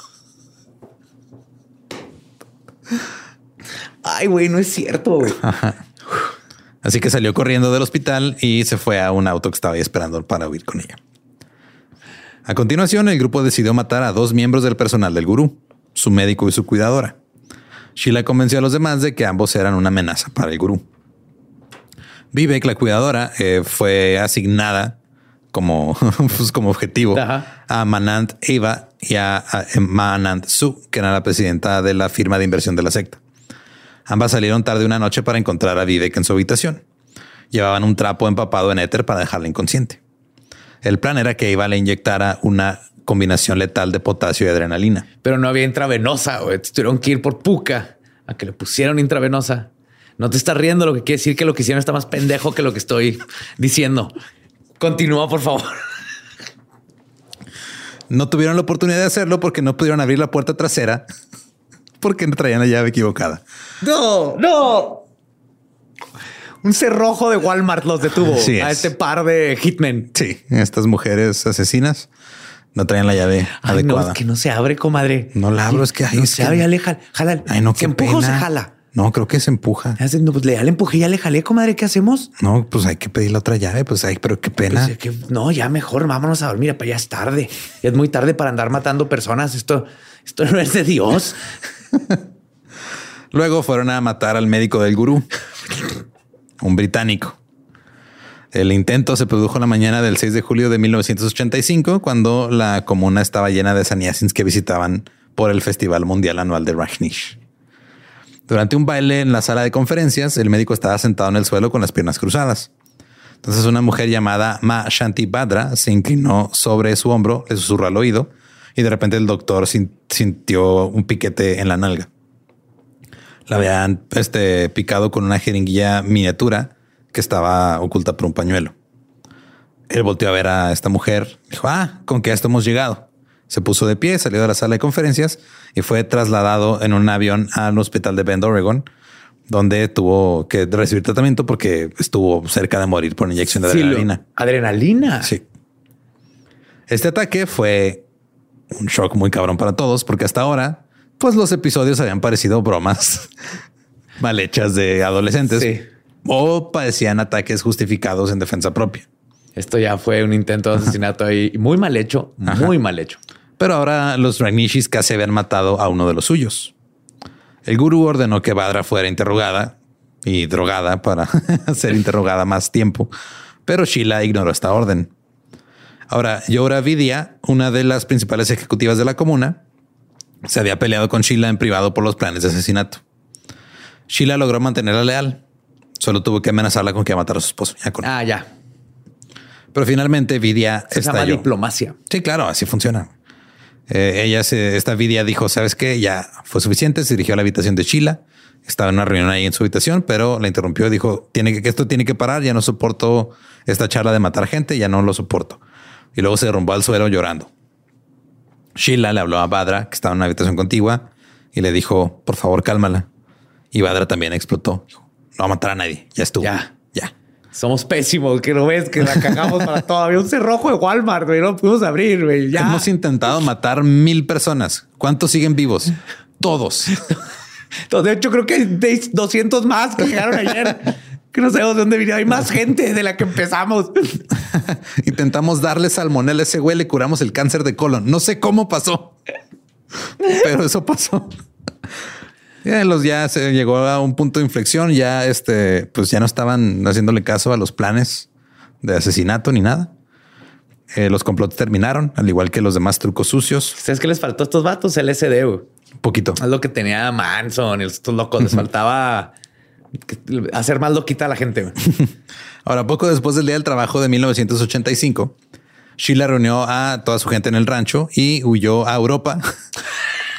Ay, güey, no es cierto. güey.
Así que salió corriendo del hospital y se fue a un auto que estaba ahí esperando para huir con ella. A continuación, el grupo decidió matar a dos miembros del personal del gurú, su médico y su cuidadora. Sheila convenció a los demás de que ambos eran una amenaza para el gurú. Vivek, la cuidadora, eh, fue asignada como, pues, como objetivo
Ajá.
a Manant Eva y a, a Manant Su, que era la presidenta de la firma de inversión de la secta. Ambas salieron tarde una noche para encontrar a Vivek en su habitación. Llevaban un trapo empapado en éter para dejarla inconsciente. El plan era que Eva le inyectara una combinación letal de potasio y adrenalina.
Pero no había intravenosa, Tuvieron que ir por puca a que le pusieron intravenosa. No te estás riendo, lo que quiere decir que lo que hicieron está más pendejo que lo que estoy diciendo. Continúa, por favor.
No tuvieron la oportunidad de hacerlo porque no pudieron abrir la puerta trasera porque traían la llave equivocada.
No, no. Un cerrojo de Walmart los detuvo
Así
a
es.
este par de hitmen.
Sí, estas mujeres asesinas no traían la llave
Ay, no, es que no se abre, comadre.
No la abro, es que ay,
no
es
se
que-
abre, jala. jala.
Ay, no,
¿Se
qué
empuja o se jala?
No, creo que se empuja.
No, pues le, ya le empujé, ya le jalé, comadre. ¿Qué hacemos?
No, pues hay que pedir la otra llave. Pues ay, pero qué pena.
Pues, no, ya mejor vámonos a dormir. Para ya es tarde. Ya es muy tarde para andar matando personas. Esto, esto no es de Dios.
Luego fueron a matar al médico del gurú, un británico. El intento se produjo la mañana del 6 de julio de 1985, cuando la comuna estaba llena de saniasins que visitaban por el Festival Mundial Anual de Rajnish. Durante un baile en la sala de conferencias, el médico estaba sentado en el suelo con las piernas cruzadas. Entonces una mujer llamada Ma Shanti Badra se inclinó sobre su hombro, le susurró al oído y de repente el doctor sintió un piquete en la nalga. La habían este, picado con una jeringuilla miniatura que estaba oculta por un pañuelo. Él volteó a ver a esta mujer. Dijo, ah, con que esto hemos llegado. Se puso de pie, salió de la sala de conferencias y fue trasladado en un avión al hospital de Bend, Oregon, donde tuvo que recibir tratamiento porque estuvo cerca de morir por inyección de adrenalina.
Adrenalina.
Sí. Este ataque fue un shock muy cabrón para todos porque hasta ahora, pues los episodios habían parecido bromas mal hechas de adolescentes o parecían ataques justificados en defensa propia.
Esto ya fue un intento de asesinato ahí muy mal hecho, muy mal hecho.
Pero ahora los Ragnishis casi habían matado a uno de los suyos. El gurú ordenó que Badra fuera interrogada y drogada para ser interrogada más tiempo, pero Sheila ignoró esta orden. Ahora, Yora Vidya, una de las principales ejecutivas de la comuna, se había peleado con Sheila en privado por los planes de asesinato. Sheila logró mantenerla leal. Solo tuvo que amenazarla con que iba a matar a su esposo.
Ah, ya.
Pero finalmente Vidya
se llama diplomacia.
Sí, claro, así funciona. Eh, ella, se, esta Vidia dijo, sabes qué, ya fue suficiente. Se dirigió a la habitación de Sheila. Estaba en una reunión ahí en su habitación, pero la interrumpió. Dijo, tiene que, esto tiene que parar. Ya no soporto esta charla de matar gente. Ya no lo soporto. Y luego se derrumbó al suelo llorando. Sheila le habló a Badra, que estaba en una habitación contigua, y le dijo, por favor, cálmala. Y Badra también explotó. Dijo, no va a matar a nadie. Ya estuvo.
Ya. Ya. Somos pésimos, que no ves que la cagamos para todo. Había un cerrojo de Walmart, güey. No pudimos abrir, güey. Ya.
Hemos intentado matar mil personas. ¿Cuántos siguen vivos? Todos.
De hecho, creo que hay 200 más que llegaron ayer. que no sabemos de dónde vinieron. Hay más gente de la que empezamos.
Intentamos darle salmonella a ese güey, le curamos el cáncer de colon. No sé cómo pasó, pero eso pasó. Ya los ya se llegó a un punto de inflexión. Ya este, pues ya no estaban haciéndole caso a los planes de asesinato ni nada. Eh, los complots terminaron, al igual que los demás trucos sucios.
¿Sabes qué les faltó a estos vatos? El SD,
Un poquito.
Es lo que tenía Manson y estos locos. Les faltaba hacer más loquita a la gente.
Ahora, poco después del Día del Trabajo de 1985, Sheila reunió a toda su gente en el rancho y huyó a Europa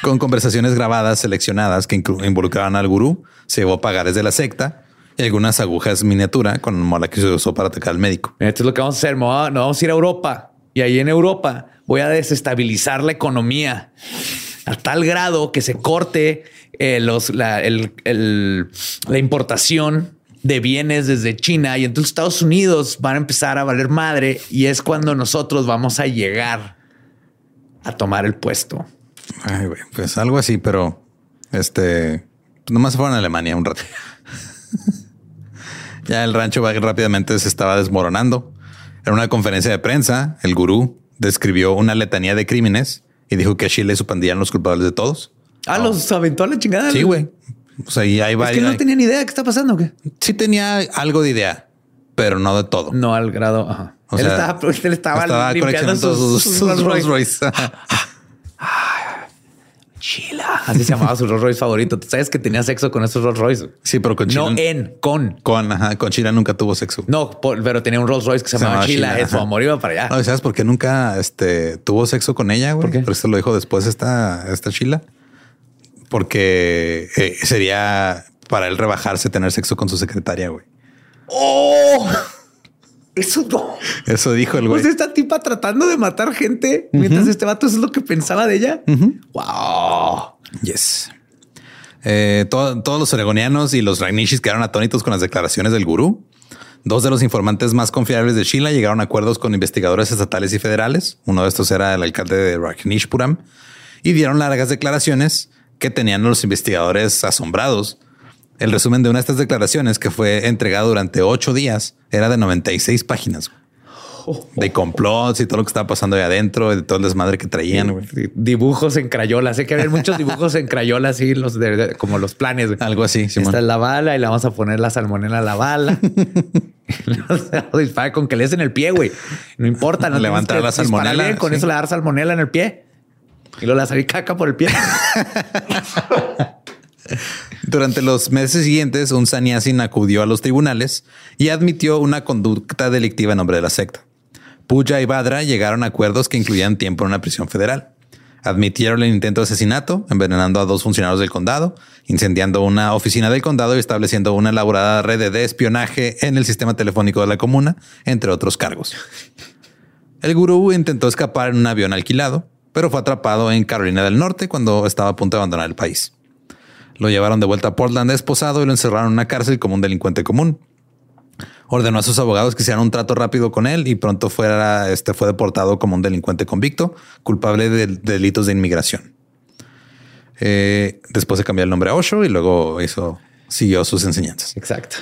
con conversaciones grabadas seleccionadas que involucraban al gurú, se llevó pagares de la secta y algunas agujas miniatura con mola que se usó para atacar al médico.
Esto es lo que vamos a hacer. No vamos a ir a Europa y ahí en Europa voy a desestabilizar la economía a tal grado que se corte eh, los, la, la importación de bienes desde China y entonces Estados Unidos van a empezar a valer madre y es cuando nosotros vamos a llegar a tomar el puesto.
Ay, pues algo así, pero este nomás fueron a Alemania un rato. ya el rancho rápidamente se estaba desmoronando. En una conferencia de prensa, el gurú describió una letanía de crímenes y dijo que Chile y su pandilla eran los culpables de todos.
Ah, los aventó a la chingada.
Sí, güey. O sea, y ahí va.
Es que no tenía ni idea de qué está pasando. ¿qué?
Sí tenía algo de idea, pero no de todo.
No al grado. Ajá. él, estaba, él estaba, estaba limpiando sus, sus, sus, Rolls Royce. Chila. Así se llamaba su Rolls Royce favorito. Tú sabes que tenía sexo con esos Rolls Royce.
Sí, pero con
Chila. No en, con.
Con, ajá, con Chila nunca tuvo sexo.
No, pero tenía un Rolls Royce que se, llamaba Chila. Eso, amor iba para allá.
No, ¿sabes por qué nunca este, tuvo sexo con ella? Güey? ¿Por qué? Pero esto lo dijo después esta, esta Chila. Porque eh, sería para él rebajarse tener sexo con su secretaria, güey.
¡Oh! Eso no.
Eso dijo el güey.
Pues esta tipa tratando de matar gente mientras este vato es lo que pensaba de ella. Wow.
Yes. Eh, todos los oregonianos y los Ragnishis quedaron atónitos con las declaraciones del gurú. Dos de los informantes más confiables de Sheila llegaron a acuerdos con investigadores estatales y federales. Uno de estos era el alcalde de Rajnishpuram y dieron largas declaraciones que tenían los investigadores asombrados el resumen de una de estas declaraciones que fue entregado durante ocho días era de 96 páginas. de complots y todo lo que estaba pasando ahí adentro, de todo el desmadre que traían.
Dibujos en crayola. Sé que había muchos dibujos en crayola, así los de, de- como los planes.
Algo así, Simón.
Esta es la bala y le vamos a poner la salmonela a la bala. Lo dispara con que le des en el pie, güey. No importa, no
Levantar la salmonela,
Con
sí.
eso le dar salmonela en el pie. Y luego le salir caca por el pie.
Durante los meses siguientes, un sannyasin acudió a los tribunales y admitió una conducta delictiva en nombre de la secta. Puja y Badra llegaron a acuerdos que incluían tiempo en una prisión federal. Admitieron el intento de asesinato, envenenando a dos funcionarios del condado, incendiando una oficina del condado y estableciendo una elaborada red de espionaje en el sistema telefónico de la comuna, entre otros cargos. El gurú intentó escapar en un avión alquilado, pero fue atrapado en Carolina del Norte cuando estaba a punto de abandonar el país. Lo llevaron de vuelta a Portland esposado y lo encerraron en una cárcel como un delincuente común. Ordenó a sus abogados que hicieran un trato rápido con él y pronto fuera, este, fue deportado como un delincuente convicto, culpable de, de delitos de inmigración. Eh, después se cambió el nombre a Osho y luego hizo, siguió sus enseñanzas.
Exacto.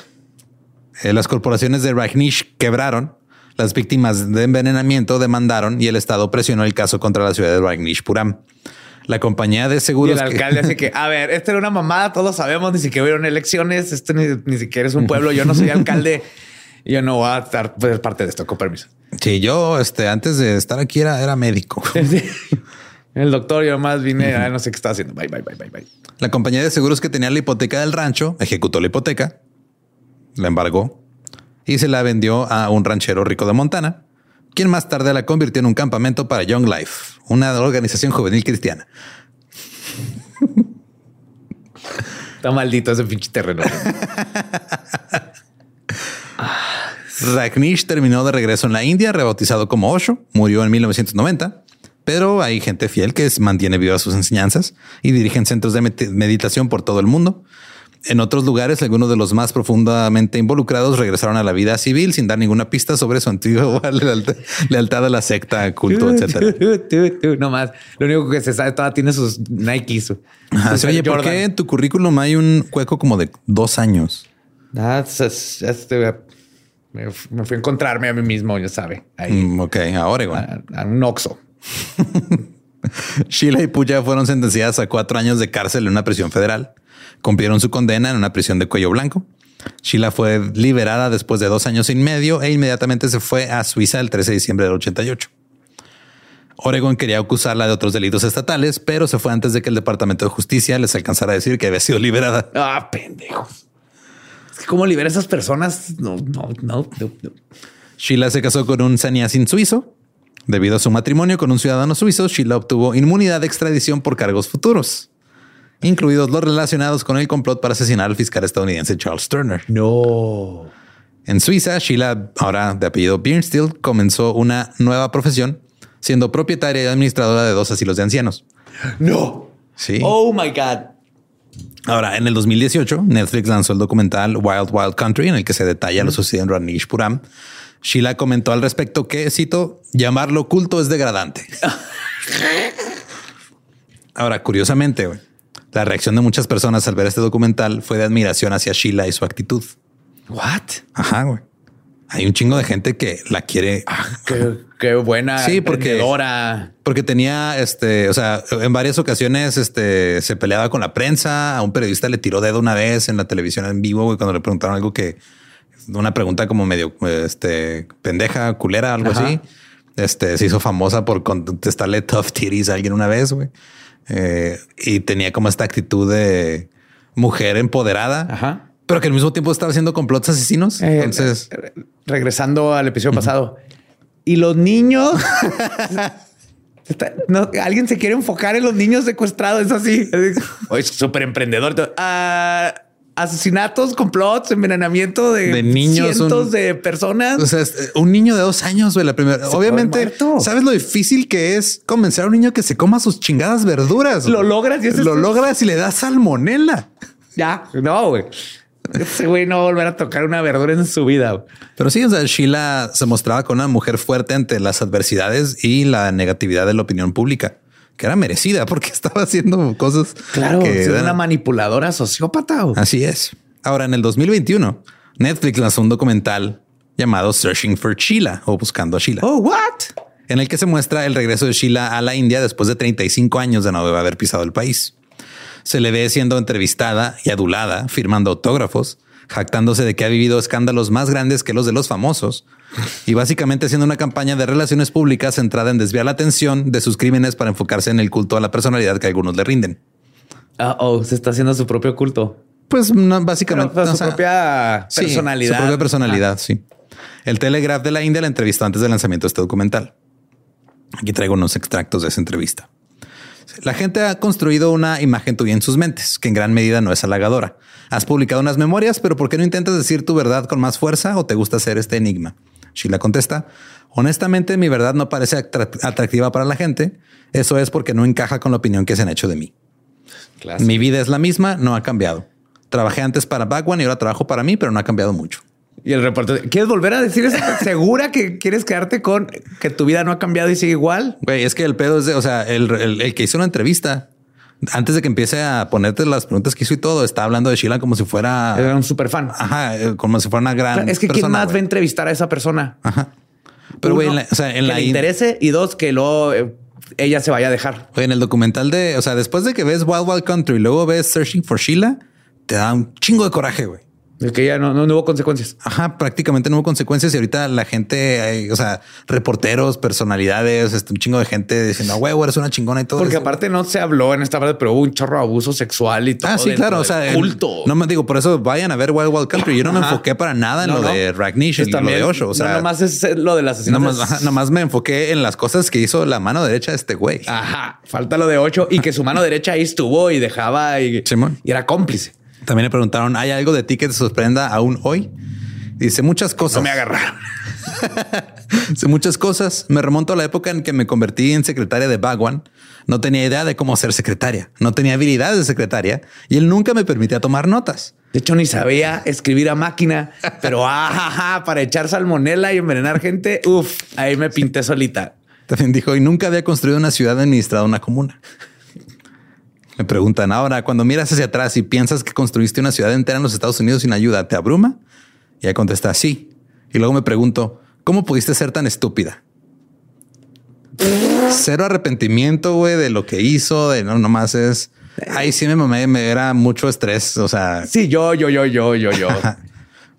Eh, las corporaciones de Rajneesh quebraron, las víctimas de envenenamiento demandaron y el Estado presionó el caso contra la ciudad de Rajneesh Puram. La compañía de
Y
seguros
el
que-
alcalde hace que, a ver, esta era una mamada, todos lo sabemos, ni siquiera hubieron elecciones, esto ni, ni siquiera es un pueblo, yo no soy alcalde, y yo no voy a estar pues, parte de esto, con permiso.
Sí, yo este, antes de estar aquí era, era médico.
El doctor, yo más vine, ah, no sé qué está haciendo. Bye, bye, bye, bye, bye.
La compañía de seguros que tenía la hipoteca del rancho ejecutó la hipoteca, la embargó y se la vendió a un ranchero rico de Montana, quien más tarde la convirtió en un campamento para Young Life, una organización juvenil cristiana.
Está maldito ese pinche terreno.
Rajneesh terminó de regreso en la India, rebautizado como Osho, murió en 1990, pero hay gente fiel que mantiene vivas sus enseñanzas y dirigen centros de med- meditación por todo el mundo. En otros lugares, algunos de los más profundamente involucrados regresaron a la vida civil sin dar ninguna pista sobre su antigua lealtad, a la secta, culto, etcétera.
no más. Lo único que se sabe, todavía tiene sus Nikes.
Ajá, sí, Oye, ¿por qué en tu currículum hay un hueco como de dos años?
Ah, es- es- este, me, fui a encontrarme a mí mismo, ya sabe. Ahí,
Mm, ok, a Oregon.
a, a un Oxxo.
Sheila y Puya fueron sentenciadas a cuatro años de cárcel en una prisión federal. Cumplieron su condena en una prisión de cuello blanco. Sheila fue liberada después de dos años y medio e inmediatamente se fue a Suiza el 13 de diciembre del 88. Oregon quería acusarla de otros delitos estatales, pero se fue antes de que el Departamento de Justicia les alcanzara a decir que había sido liberada.
Ah, pendejos. Es que cómo libera a esas personas. No, no, no, no, no.
Sheila se casó con un sannyasin suizo. Debido a su matrimonio con un ciudadano suizo, Sheila obtuvo inmunidad de extradición por cargos futuros, incluidos los relacionados con el complot para asesinar al fiscal estadounidense Charles Turner.
No.
En Suiza, Sheila, ahora de apellido Birnstiel, comenzó una nueva profesión, siendo propietaria y administradora de dos asilos de ancianos.
No.
Sí.
Oh my God.
Ahora, en el 2018, Netflix lanzó el documental Wild Wild Country, en el que se detalla lo sucedido en Rajneesh Puram. Sheila comentó al respecto que, cito, llamarlo culto es degradante. Ahora, curiosamente, güey, la reacción de muchas personas al ver este documental fue de admiración hacia Sheila y su actitud.
What?
Ajá, güey. Hay un chingo de gente que la quiere
Qué, qué buena.
Sí, porque-. Porque tenía, este, o sea, en varias ocasiones, este, se peleaba con la prensa. A un periodista le tiró dedo una vez en la televisión en vivo, güey, cuando le preguntaron algo que, una pregunta como medio, este, pendeja, culera, algo
Ajá.
así. Este, se hizo famosa por contestarle tough titties a alguien una vez, güey. Eh, y tenía como esta actitud de mujer empoderada,
Ajá.
pero que al mismo tiempo estaba haciendo complots asesinos.
Eh,
Entonces,
eh, regresando al episodio pasado. Y los niños. Está- no, alguien se quiere enfocar en los niños secuestrados. Es así. Oye, es súper emprendedor. Ah, asesinatos, complots, envenenamiento de,
De niños,
cientos
un-
de personas.
O sea, es- un niño de dos años, güey, la primera.
Se
Obviamente. ¿sabes lo difícil que es convencer a un niño que se coma sus chingadas verduras?
Lo
güey?
logras y
Lo
es-
logras y le das salmonela.
ya, no, güey. Ese güey no va a volver a tocar una verdura en su vida. güey.
Pero sí, o sea, Sheila se mostraba con una mujer fuerte ante las adversidades y la negatividad de la opinión pública, que era merecida porque estaba haciendo cosas
Claro,
que
es una manipuladora sociópata.
Así es. Ahora, en el 2021, Netflix lanzó un documental llamado Searching for Sheila o Buscando a Sheila.
Oh, what?
en el que se muestra el regreso de Sheila a la India después de 35 años de no haber pisado el país. Se le ve siendo entrevistada y adulada, firmando autógrafos, jactándose de que ha vivido escándalos más grandes que los de los famosos y básicamente haciendo una campaña de relaciones públicas centrada en desviar la atención de sus crímenes para enfocarse en el culto a la personalidad que algunos le rinden.
Ah, oh, se está haciendo su propio culto.
Pues no, básicamente
Pero, su
sea,
propia
sí,
personalidad.
su propia personalidad, sí. El Telegraph de la India la entrevistó antes del lanzamiento de este documental. Aquí traigo unos extractos de esa entrevista. La gente ha construido una imagen tuya en sus mentes, que en gran medida no es halagadora. Has publicado unas memorias, pero ¿por qué no intentas decir tu verdad con más fuerza o te gusta hacer este enigma? Sheila contesta, honestamente mi verdad no parece atra- atractiva para la gente. Eso es porque no encaja con la opinión que se han hecho de mí.
Clásico.
Mi vida es la misma, no ha cambiado. Trabajé antes para Bagwan y ahora trabajo para mí, pero no ha cambiado mucho.
Y el reportero, ¿quieres volver a decir eso? ¿Segura que quieres quedarte con que tu vida no ha cambiado y sigue igual?
Güey, es que el pedo es de, o sea, el, el- el que hizo una entrevista antes de que empiece a ponerte las preguntas que hizo y todo, está hablando de Sheila como si fuera,
Era un super fan.
ajá, eh, como si fuera una gran.
es que quién
persona,
más va a entrevistar a esa persona.
Ajá. Pero güey,
Uno,
en la- o sea, en
que
la
le
in-
interese y dos que luego eh, ella se vaya a dejar.
güey, en el documental de, o sea, después de que ves Wild Wild Country y luego ves Searching for Sheila, te da un chingo de coraje, güey.
Es que ya no, no, no hubo consecuencias.
Ajá, prácticamente no hubo consecuencias y ahorita la gente, eh, o sea, reporteros, personalidades, este, un chingo de gente diciendo, güey, eres una chingona y todo.
Porque
eso.
aparte no se habló en esta parte, pero hubo un chorro de abuso sexual y todo.
Ah, sí, claro. O sea, el-
culto.
no me digo, por eso vayan a ver Wild Wild Country. Yo no me enfoqué para nada en
No,
lo
no.
de Ragnish y lo de Osho. O sea,
no, nomás es eh, lo del asesinato.
nomás, nomás me enfoqué en las cosas que hizo la mano derecha de este güey.
Ajá, falta lo de ocho y que su mano derecha ahí estuvo y dejaba y,
Simón.
y era cómplice.
También le preguntaron, ¿hay algo de ti que te sorprenda aún hoy? Dice muchas cosas.
No me agarraron.
Dice muchas cosas. Me remonto a la época en que me convertí en secretaria de Bagwan. No tenía idea de cómo ser secretaria. No tenía habilidades de secretaria y él nunca me permitía tomar notas.
De hecho, ni sabía escribir a máquina, pero ajaja, para echar salmonela y envenenar gente. Uf, ahí me pinté solita.
También dijo, y nunca había construido una ciudad administrada una comuna. Me preguntan ahora, cuando miras hacia atrás y piensas que construiste una ciudad entera en los Estados Unidos sin ayuda, ¿te abruma? Y ella contesta, sí. Y luego me pregunto, ¿cómo pudiste ser tan estúpida? Cero arrepentimiento, güey, de lo que hizo, de no, nomás es... Ahí sí me mamé, me era mucho estrés, o sea...
Sí, yo, yo, yo, yo, yo, yo.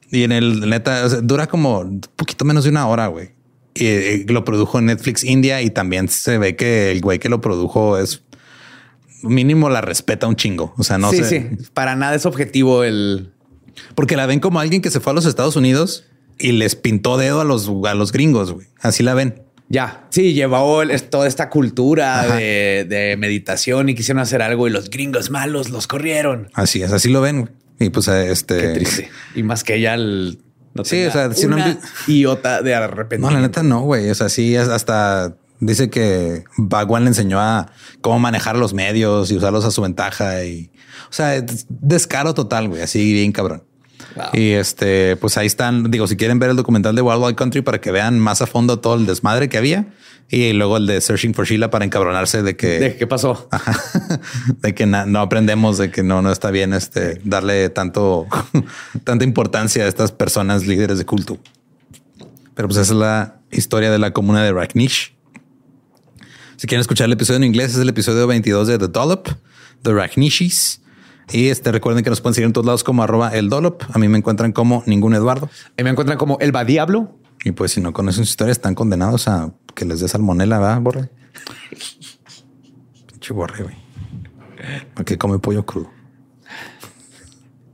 Y en el neta, o sea, dura como un poquito menos de una hora, güey. Y eh, lo produjo Netflix India y también se ve que el güey que lo produjo es mínimo la respeta un chingo. O sea, no
sí,
sé.
sí, para nada es objetivo el.
Porque la ven como alguien que se fue a los Estados Unidos y les pintó dedo a los, a los gringos, güey. Así la ven.
Ya, sí, llevó toda esta cultura de, de meditación y quisieron hacer algo y los gringos malos los corrieron.
Así es, así lo ven. Y pues este...
Qué triste. Y más que ella el, no
Sí, o sea, si no
una
han
iota de
No,
arrepentimiento.
la neta no, güey. O sea, sí, hasta dice que Bagwan le enseñó a cómo manejar los medios y usarlos a su ventaja. Y o sea, es descaro total, güey. Así bien cabrón.
Wow.
Y este, pues ahí están. Digo, si quieren ver el documental de Wild Wild Country para que vean más a fondo todo el desmadre que había y luego el de Searching for Sheila para encabronarse de que
¿De qué pasó?
Ajá. de que no aprendemos, de que no, no está bien este darle tanto, tanta importancia a estas personas líderes de culto. Pero pues esa es la historia de la comuna de Ragnish. Si quieren escuchar el episodio en inglés, es el episodio 22 de The Dollop, The Ragnishis. Y este recuerden que nos pueden seguir en todos lados como arroba el Dollop. A mí me encuentran como ningún Eduardo.
Ahí me encuentran como el Diablo.
Y pues si no conocen su historia, están condenados a que les dé salmonela, ¿verdad, Borre? Pinche Borre, güey. Porque come pollo crudo.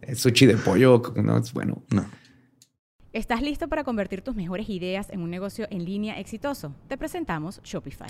El sushi de pollo no es bueno.
No.
¿Estás listo para convertir tus mejores ideas en un negocio en línea exitoso? Te presentamos Shopify.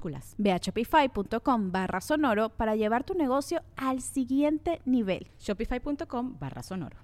Ve a shopify.com barra sonoro para llevar tu negocio al siguiente nivel. Shopify.com barra sonoro.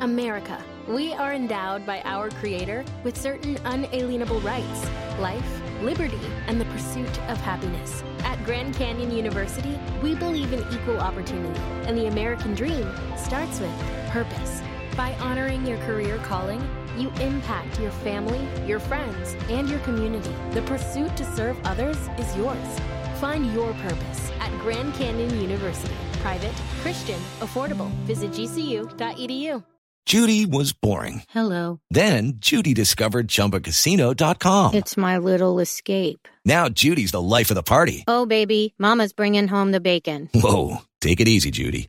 America, we are endowed by our Creator with certain unalienable rights life, liberty, and the pursuit of happiness. At Grand Canyon University, we believe in equal opportunity, and the American dream starts with purpose. By honoring your career calling, you impact your family, your friends, and your community. The pursuit to serve others is yours. Find your purpose at Grand Canyon University. Private, Christian, affordable. Visit gcu.edu.
Judy was boring.
Hello.
Then Judy discovered ChumbaCasino.com.
It's my little escape.
Now Judy's the life of the party.
Oh, baby, Mama's bringing home the bacon.
Whoa, take it easy, Judy.